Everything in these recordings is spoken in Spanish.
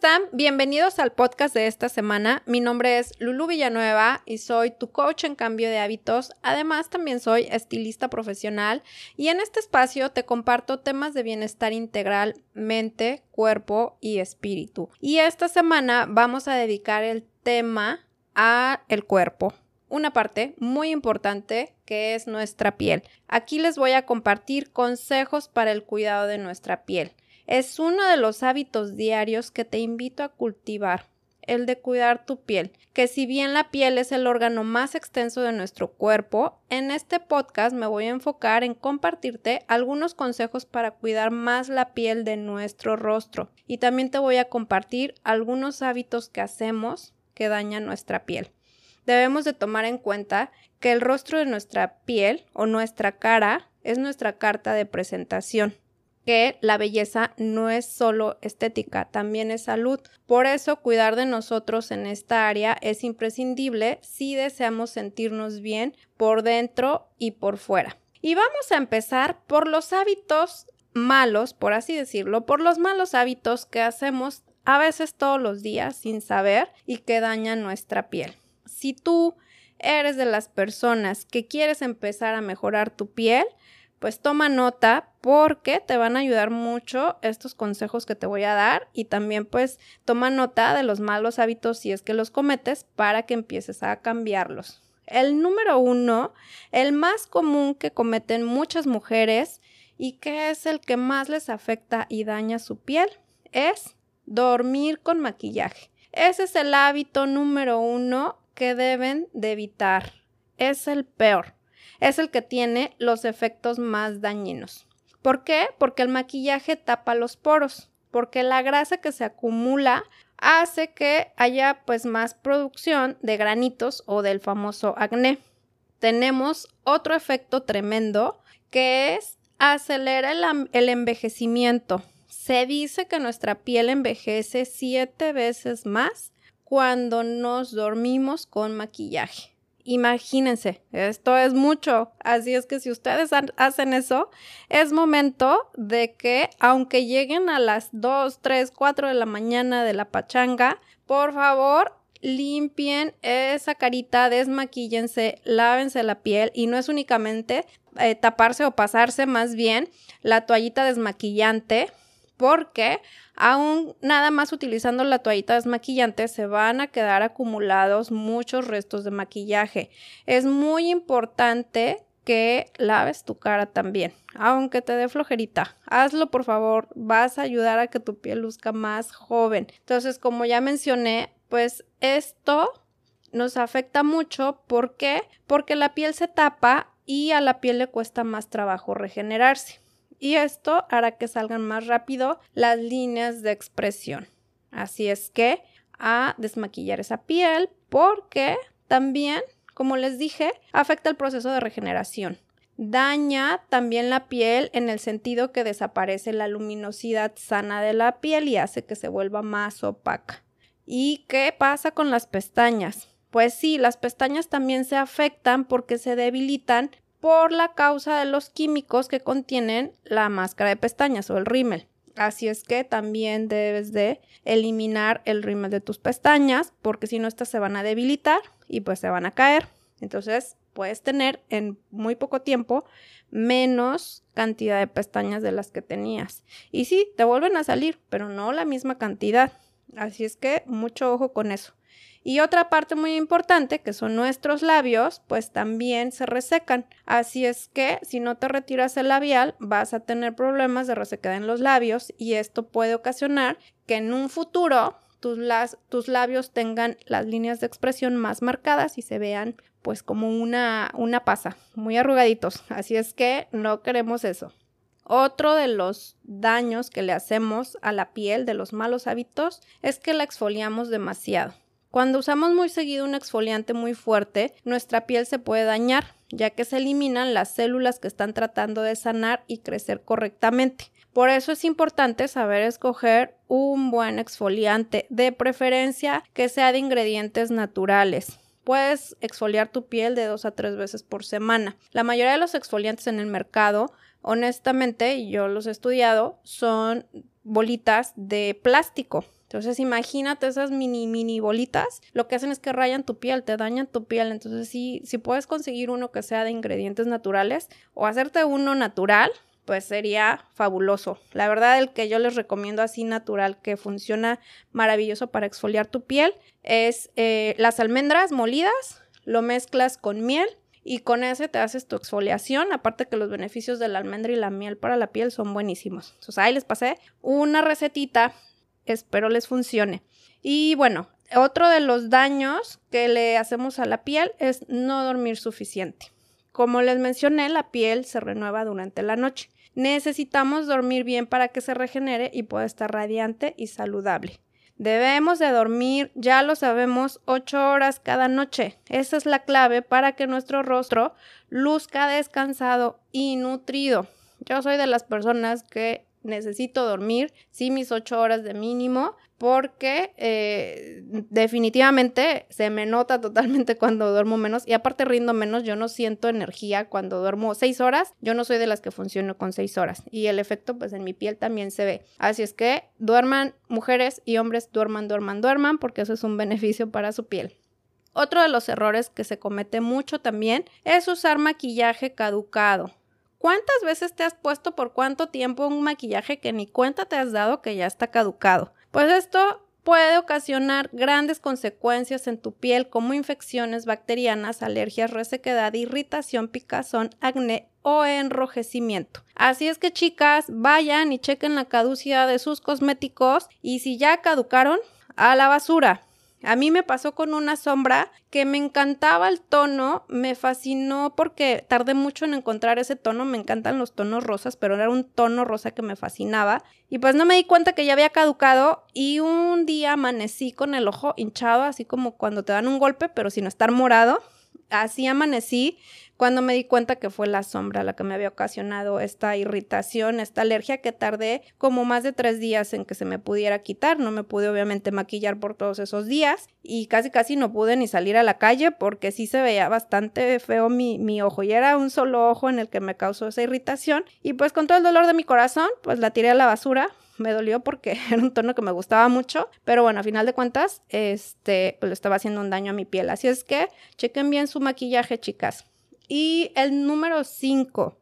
están? Bienvenidos al podcast de esta semana. Mi nombre es Lulu Villanueva y soy tu coach en cambio de hábitos. Además, también soy estilista profesional y en este espacio te comparto temas de bienestar integral, mente, cuerpo y espíritu. Y esta semana vamos a dedicar el tema a el cuerpo una parte muy importante que es nuestra piel. Aquí les voy a compartir consejos para el cuidado de nuestra piel. Es uno de los hábitos diarios que te invito a cultivar, el de cuidar tu piel, que si bien la piel es el órgano más extenso de nuestro cuerpo, en este podcast me voy a enfocar en compartirte algunos consejos para cuidar más la piel de nuestro rostro. Y también te voy a compartir algunos hábitos que hacemos que dañan nuestra piel. Debemos de tomar en cuenta que el rostro de nuestra piel o nuestra cara es nuestra carta de presentación que la belleza no es solo estética, también es salud. Por eso cuidar de nosotros en esta área es imprescindible si deseamos sentirnos bien por dentro y por fuera. Y vamos a empezar por los hábitos malos, por así decirlo, por los malos hábitos que hacemos a veces todos los días sin saber y que dañan nuestra piel si tú eres de las personas que quieres empezar a mejorar tu piel, pues toma nota porque te van a ayudar mucho estos consejos que te voy a dar y también pues toma nota de los malos hábitos si es que los cometes para que empieces a cambiarlos. El número uno, el más común que cometen muchas mujeres y que es el que más les afecta y daña su piel, es dormir con maquillaje. Ese es el hábito número uno que deben de evitar. Es el peor. Es el que tiene los efectos más dañinos. ¿Por qué? Porque el maquillaje tapa los poros, porque la grasa que se acumula hace que haya pues más producción de granitos o del famoso acné. Tenemos otro efecto tremendo que es acelera el, el envejecimiento. Se dice que nuestra piel envejece siete veces más cuando nos dormimos con maquillaje. Imagínense, esto es mucho. Así es que si ustedes hacen eso, es momento de que, aunque lleguen a las 2, 3, 4 de la mañana de la pachanga, por favor, limpien esa carita, desmaquíllense, lávense la piel y no es únicamente eh, taparse o pasarse más bien la toallita desmaquillante porque aún nada más utilizando la toallita desmaquillante se van a quedar acumulados muchos restos de maquillaje. Es muy importante que laves tu cara también, aunque te dé flojerita. Hazlo por favor, vas a ayudar a que tu piel luzca más joven. Entonces, como ya mencioné, pues esto nos afecta mucho. ¿Por qué? Porque la piel se tapa y a la piel le cuesta más trabajo regenerarse y esto hará que salgan más rápido las líneas de expresión. Así es que a desmaquillar esa piel porque también, como les dije, afecta el proceso de regeneración. Daña también la piel en el sentido que desaparece la luminosidad sana de la piel y hace que se vuelva más opaca. ¿Y qué pasa con las pestañas? Pues sí, las pestañas también se afectan porque se debilitan por la causa de los químicos que contienen la máscara de pestañas o el rímel. Así es que también debes de eliminar el rímel de tus pestañas porque si no estas se van a debilitar y pues se van a caer. Entonces puedes tener en muy poco tiempo menos cantidad de pestañas de las que tenías. Y sí, te vuelven a salir, pero no la misma cantidad. Así es que mucho ojo con eso. Y otra parte muy importante, que son nuestros labios, pues también se resecan. Así es que si no te retiras el labial, vas a tener problemas de resequedad en los labios y esto puede ocasionar que en un futuro tus, tus labios tengan las líneas de expresión más marcadas y se vean pues como una, una pasa, muy arrugaditos. Así es que no queremos eso. Otro de los daños que le hacemos a la piel de los malos hábitos es que la exfoliamos demasiado. Cuando usamos muy seguido un exfoliante muy fuerte, nuestra piel se puede dañar, ya que se eliminan las células que están tratando de sanar y crecer correctamente. Por eso es importante saber escoger un buen exfoliante, de preferencia que sea de ingredientes naturales. Puedes exfoliar tu piel de dos a tres veces por semana. La mayoría de los exfoliantes en el mercado, honestamente, yo los he estudiado, son bolitas de plástico Entonces imagínate esas mini, mini bolitas, lo que hacen es que rayan tu piel, te dañan tu piel. Entonces sí, si puedes conseguir uno que sea de ingredientes naturales o hacerte uno natural, pues sería fabuloso. La verdad, el que yo les recomiendo así natural, que funciona maravilloso para exfoliar tu piel, es eh, las almendras molidas, lo mezclas con miel y con ese te haces tu exfoliación, aparte que los beneficios de la almendra y la miel para la piel son buenísimos. Entonces ahí les pasé una recetita Espero les funcione. Y bueno, otro de los daños que le hacemos a la piel es no dormir suficiente. Como les mencioné, la piel se renueva durante la noche. Necesitamos dormir bien para que se regenere y pueda estar radiante y saludable. Debemos de dormir, ya lo sabemos, 8 horas cada noche. Esa es la clave para que nuestro rostro luzca descansado y nutrido. Yo soy de las personas que necesito dormir, sí, mis ocho horas de mínimo, porque eh, definitivamente se me nota totalmente cuando duermo menos y aparte rindo menos, yo no siento energía cuando duermo seis horas, yo no soy de las que funciono con seis horas y el efecto pues en mi piel también se ve. Así es que duerman mujeres y hombres, duerman, duerman, duerman, porque eso es un beneficio para su piel. Otro de los errores que se comete mucho también es usar maquillaje caducado. ¿Cuántas veces te has puesto por cuánto tiempo un maquillaje que ni cuenta te has dado que ya está caducado? Pues esto puede ocasionar grandes consecuencias en tu piel como infecciones bacterianas, alergias, resequedad, irritación, picazón, acné o enrojecimiento. Así es que chicas, vayan y chequen la caducidad de sus cosméticos y si ya caducaron, a la basura. A mí me pasó con una sombra que me encantaba el tono, me fascinó porque tardé mucho en encontrar ese tono, me encantan los tonos rosas, pero era un tono rosa que me fascinaba. Y pues no me di cuenta que ya había caducado y un día amanecí con el ojo hinchado, así como cuando te dan un golpe, pero sin estar morado. Así amanecí cuando me di cuenta que fue la sombra la que me había ocasionado esta irritación, esta alergia que tardé como más de tres días en que se me pudiera quitar. No me pude obviamente maquillar por todos esos días y casi casi no pude ni salir a la calle porque sí se veía bastante feo mi, mi ojo y era un solo ojo en el que me causó esa irritación y pues con todo el dolor de mi corazón pues la tiré a la basura me dolió porque era un tono que me gustaba mucho, pero bueno, a final de cuentas, este, pues le estaba haciendo un daño a mi piel. Así es que chequen bien su maquillaje, chicas. Y el número 5,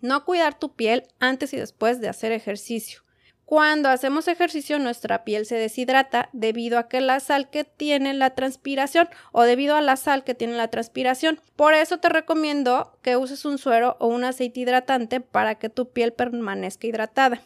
no cuidar tu piel antes y después de hacer ejercicio. Cuando hacemos ejercicio nuestra piel se deshidrata debido a que la sal que tiene la transpiración o debido a la sal que tiene la transpiración. Por eso te recomiendo que uses un suero o un aceite hidratante para que tu piel permanezca hidratada.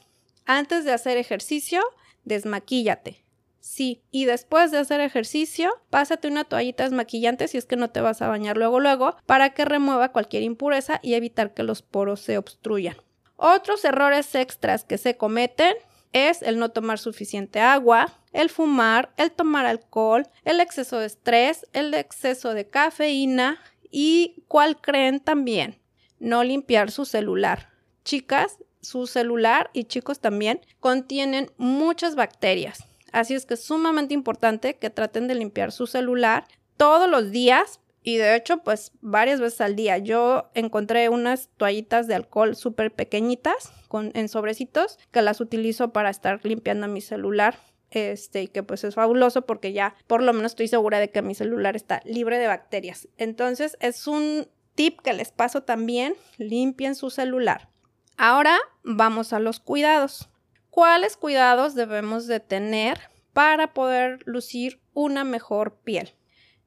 Antes de hacer ejercicio, desmaquíllate. Sí, y después de hacer ejercicio, pásate una toallita desmaquillante si es que no te vas a bañar luego luego para que remueva cualquier impureza y evitar que los poros se obstruyan. Otros errores extras que se cometen es el no tomar suficiente agua, el fumar, el tomar alcohol, el exceso de estrés, el exceso de cafeína y cuál creen también, no limpiar su celular. Chicas, su celular y chicos también contienen muchas bacterias Así es que es sumamente importante que traten de limpiar su celular todos los días y de hecho pues varias veces al día. Yo encontré unas toallitas de alcohol súper pequeñitas con, en sobrecitos que las utilizo para estar limpiando mi celular este, y que pues es fabuloso porque ya por lo menos estoy segura de que mi celular está libre de bacterias. Entonces es un tip que les paso también, limpien su celular. Ahora vamos a los cuidados cuáles cuidados debemos de tener para poder lucir una mejor piel.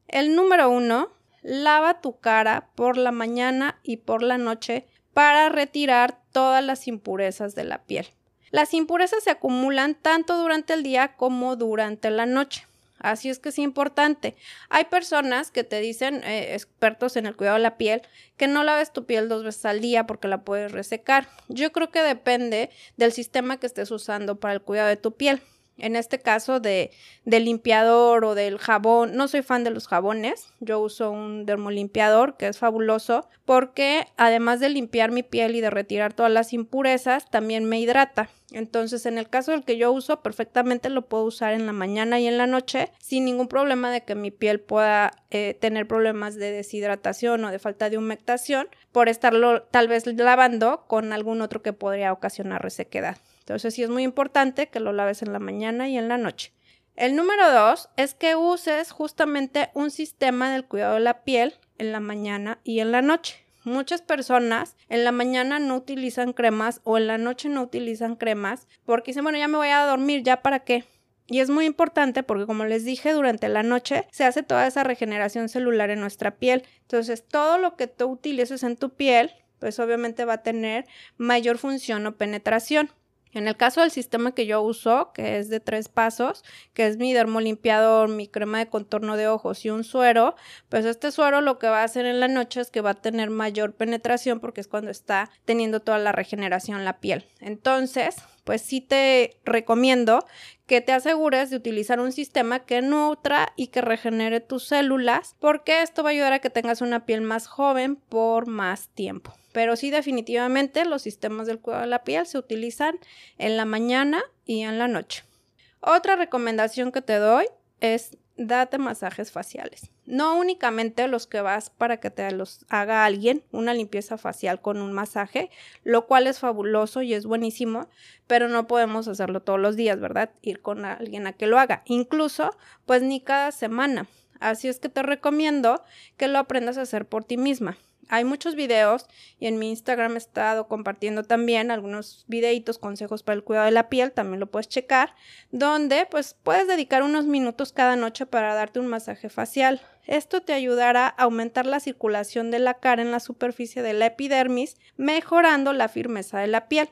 El número uno, lava tu cara por la mañana y por la noche para retirar todas las impurezas de la piel. Las impurezas se acumulan tanto durante el día como durante la noche. Así es que es importante. Hay personas que te dicen, eh, expertos en el cuidado de la piel, que no laves tu piel dos veces al día porque la puedes resecar. Yo creo que depende del sistema que estés usando para el cuidado de tu piel en este caso de, del limpiador o del jabón. No soy fan de los jabones, yo uso un dermolimpiador que es fabuloso porque además de limpiar mi piel y de retirar todas las impurezas, también me hidrata. Entonces, en el caso del que yo uso, perfectamente lo puedo usar en la mañana y en la noche sin ningún problema de que mi piel pueda eh, tener problemas de deshidratación o de falta de humectación por estarlo tal vez lavando con algún otro que podría ocasionar resequedad. Entonces sí es muy importante que lo laves en la mañana y en la noche. El número dos es que uses justamente un sistema del cuidado de la piel en la mañana y en la noche. Muchas personas en la mañana no utilizan cremas o en la noche no utilizan cremas porque dicen, bueno, ya me voy a dormir, ¿ya para qué? Y es muy importante porque, como les dije, durante la noche se hace toda esa regeneración celular en nuestra piel. Entonces, todo lo que tú utilices en tu piel, pues obviamente va a tener mayor función o penetración. En el caso del sistema que yo uso, que es de tres pasos, que es mi dermolimpiador, mi crema de contorno de ojos y un suero, pues este suero lo que va a hacer en la noche es que va a tener mayor penetración porque es cuando está teniendo toda la regeneración la piel. Entonces, pues sí te recomiendo que te asegures de utilizar un sistema que nutra y que regenere tus células, porque esto va a ayudar a que tengas una piel más joven por más tiempo. Pero sí, definitivamente los sistemas del cuidado de la piel se utilizan en la mañana y en la noche. Otra recomendación que te doy es date masajes faciales. No únicamente los que vas para que te los haga alguien, una limpieza facial con un masaje, lo cual es fabuloso y es buenísimo, pero no podemos hacerlo todos los días, ¿verdad? Ir con alguien a que lo haga. Incluso, pues ni cada semana. Así es que te recomiendo que lo aprendas a hacer por ti misma hay muchos videos y en mi Instagram he estado compartiendo también algunos videitos, consejos para el cuidado de la piel, también lo puedes checar, donde pues puedes dedicar unos minutos cada noche para darte un masaje facial. Esto te ayudará a aumentar la circulación de la cara en la superficie de la epidermis, mejorando la firmeza de la piel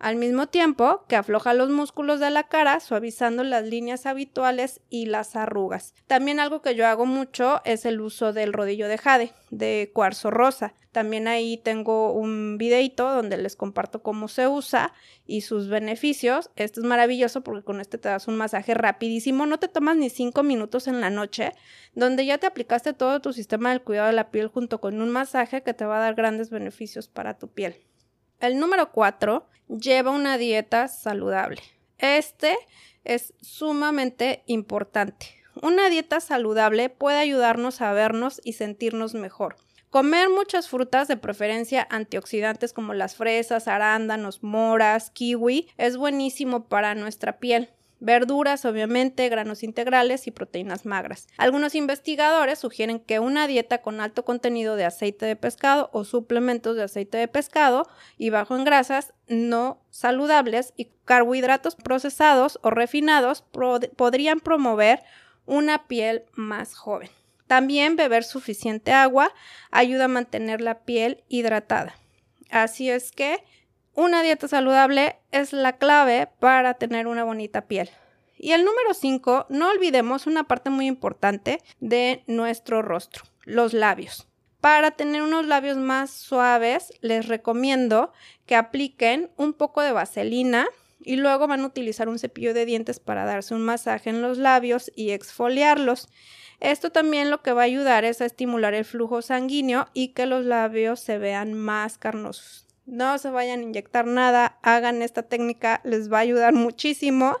al mismo tiempo que afloja los músculos de la cara, suavizando las líneas habituales y las arrugas. También algo que yo hago mucho es el uso del rodillo de jade, de cuarzo rosa. También ahí tengo un videito donde les comparto cómo se usa y sus beneficios. Esto es maravilloso porque con este te das un masaje rapidísimo, no te tomas ni cinco minutos en la noche, donde ya te aplicaste todo tu sistema del cuidado de la piel junto con un masaje que te va a dar grandes beneficios para tu piel. El número cuatro lleva una dieta saludable. Este es sumamente importante. Una dieta saludable puede ayudarnos a vernos y sentirnos mejor. Comer muchas frutas, de preferencia antioxidantes como las fresas, arándanos, moras, kiwi, es buenísimo para nuestra piel verduras, obviamente, granos integrales y proteínas magras. Algunos investigadores sugieren que una dieta con alto contenido de aceite de pescado o suplementos de aceite de pescado y bajo en grasas no saludables y carbohidratos procesados o refinados podrían promover una piel más joven. También beber suficiente agua ayuda a mantener la piel hidratada. Así es que una dieta saludable es la clave para tener una bonita piel. Y el número 5, no olvidemos una parte muy importante de nuestro rostro, los labios. Para tener unos labios más suaves, les recomiendo que apliquen un poco de vaselina y luego van a utilizar un cepillo de dientes para darse un masaje en los labios y exfoliarlos. Esto también lo que va a ayudar es a estimular el flujo sanguíneo y que los labios se vean más carnosos no se vayan a inyectar nada, hagan esta técnica, les va a ayudar muchísimo.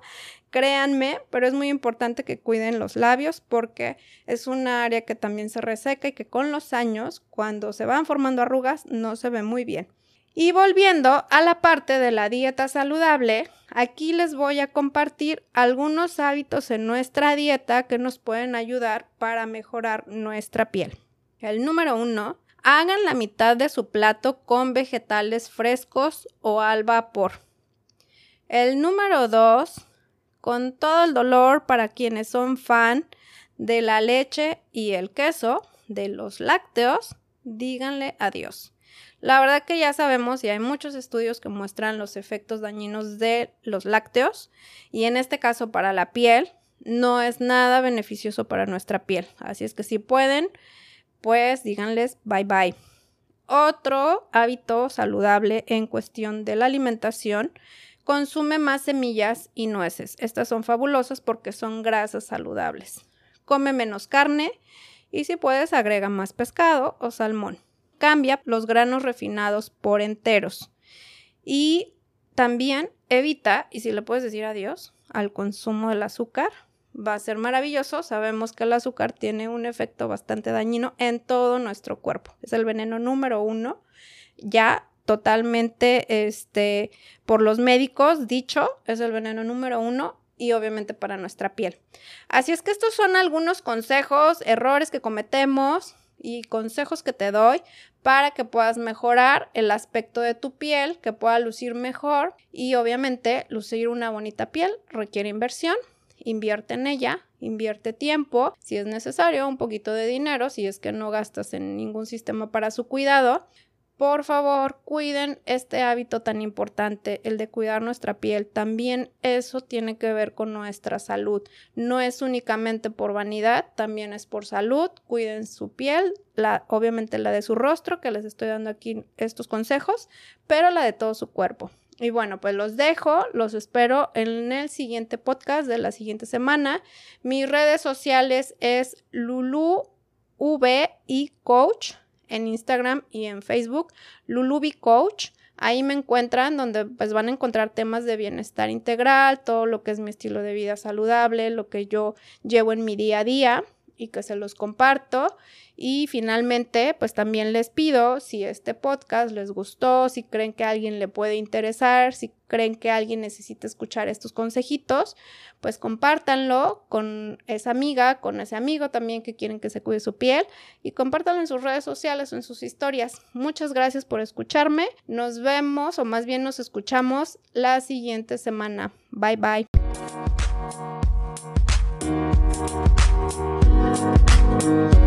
Créanme, pero es muy importante que cuiden los labios porque es un área que también se reseca y que con los años, cuando se van formando arrugas, no se ve muy bien. Y volviendo a la parte de la dieta saludable, aquí les voy a compartir algunos hábitos en nuestra dieta que nos pueden ayudar para mejorar nuestra piel. El número uno Hagan la mitad de su plato con vegetales frescos o al vapor. El número dos, con todo el dolor para quienes son fan de la leche y el queso, de los lácteos, díganle adiós. La verdad que ya sabemos y hay muchos estudios que muestran los efectos dañinos de los lácteos y en este caso para la piel no es nada beneficioso para nuestra piel. Así es que si pueden, pues díganles bye bye. Otro hábito saludable en cuestión de la alimentación, consume más semillas y nueces. Estas son fabulosas porque son grasas saludables. Come menos carne y si puedes agrega más pescado o salmón. Cambia los granos refinados por enteros. Y también evita, y si le puedes decir adiós, al consumo del azúcar, va a ser maravilloso. Sabemos que el azúcar tiene un efecto bastante dañino en todo nuestro cuerpo. Es el veneno número uno, ya totalmente, este, por los médicos dicho, es el veneno número uno y obviamente para nuestra piel. Así es que estos son algunos consejos, errores que cometemos y consejos que te doy para que puedas mejorar el aspecto de tu piel, que pueda lucir mejor y obviamente lucir una bonita piel requiere inversión. Invierte en ella, invierte tiempo, si es necesario, un poquito de dinero, si es que no gastas en ningún sistema para su cuidado, por favor, cuiden este hábito tan importante, el de cuidar nuestra piel. También eso tiene que ver con nuestra salud. No es únicamente por vanidad, también es por salud. Cuiden su piel, la, obviamente la de su rostro, que les estoy dando aquí estos consejos, pero la de todo su cuerpo. Y bueno, pues los dejo, los espero en el siguiente podcast de la siguiente semana. Mis redes sociales es Lulu y Coach en Instagram y en Facebook, Lulubi Coach. Ahí me encuentran donde pues van a encontrar temas de bienestar integral, todo lo que es mi estilo de vida saludable, lo que yo llevo en mi día a día y que se los comparto. Y finalmente, pues también les pido si este podcast les gustó, si creen que a alguien le puede interesar, si creen que alguien necesita escuchar estos consejitos, pues compártanlo con esa amiga, con ese amigo también que quieren que se cuide su piel y compártanlo en sus redes sociales o en sus historias. Muchas gracias por escucharme. Nos vemos o más bien nos escuchamos la siguiente semana. Bye bye. Thank you.